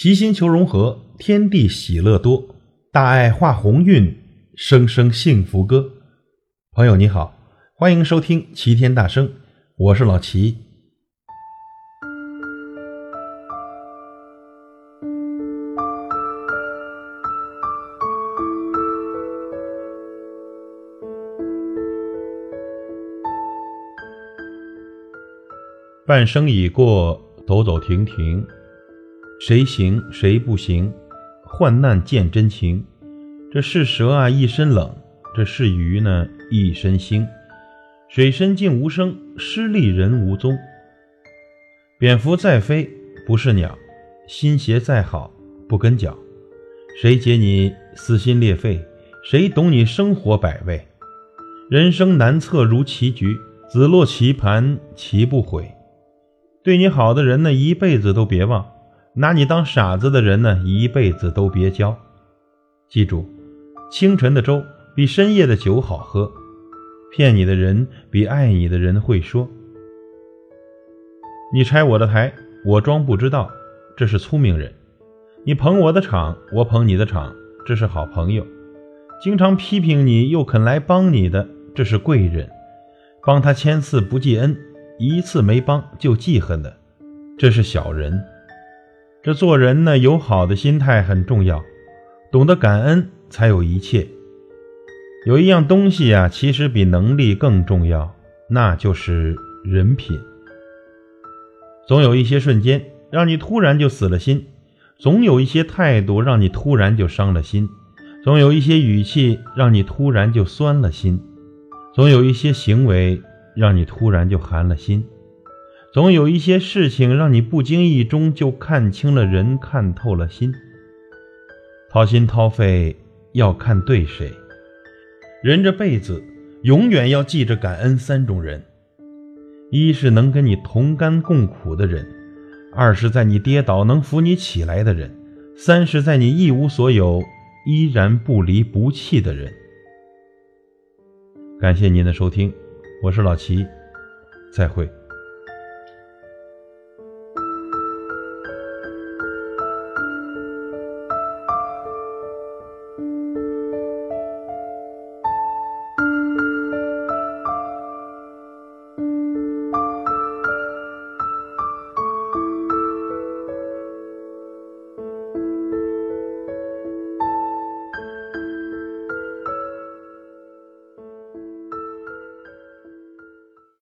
齐心求融合，天地喜乐多，大爱化鸿运，声声幸福歌。朋友你好，欢迎收听齐天大圣，我是老齐。半生已过，走走停停。谁行谁不行？患难见真情。这是蛇啊，一身冷；这是鱼呢，一身腥。水深静无声，失利人无踪。蝙蝠再飞不是鸟，心鞋再好不跟脚。谁解你撕心裂肺？谁懂你生活百味？人生难测如棋局，子落棋盘棋不悔。对你好的人呢，一辈子都别忘。拿你当傻子的人呢，一辈子都别交。记住，清晨的粥比深夜的酒好喝。骗你的人比爱你的人会说。你拆我的台，我装不知道，这是聪明人。你捧我的场，我捧你的场，这是好朋友。经常批评你又肯来帮你的，这是贵人。帮他千次不记恩，一次没帮就记恨的，这是小人。这做人呢，有好的心态很重要，懂得感恩才有一切。有一样东西呀，其实比能力更重要，那就是人品。总有一些瞬间让你突然就死了心，总有一些态度让你突然就伤了心，总有一些语气让你突然就酸了心，总有一些行为让你突然就寒了心。总有一些事情让你不经意中就看清了人，看透了心。掏心掏肺要看对谁。人这辈子永远要记着感恩三种人：一是能跟你同甘共苦的人；二是在你跌倒能扶你起来的人；三是在你一无所有依然不离不弃的人。感谢您的收听，我是老齐，再会。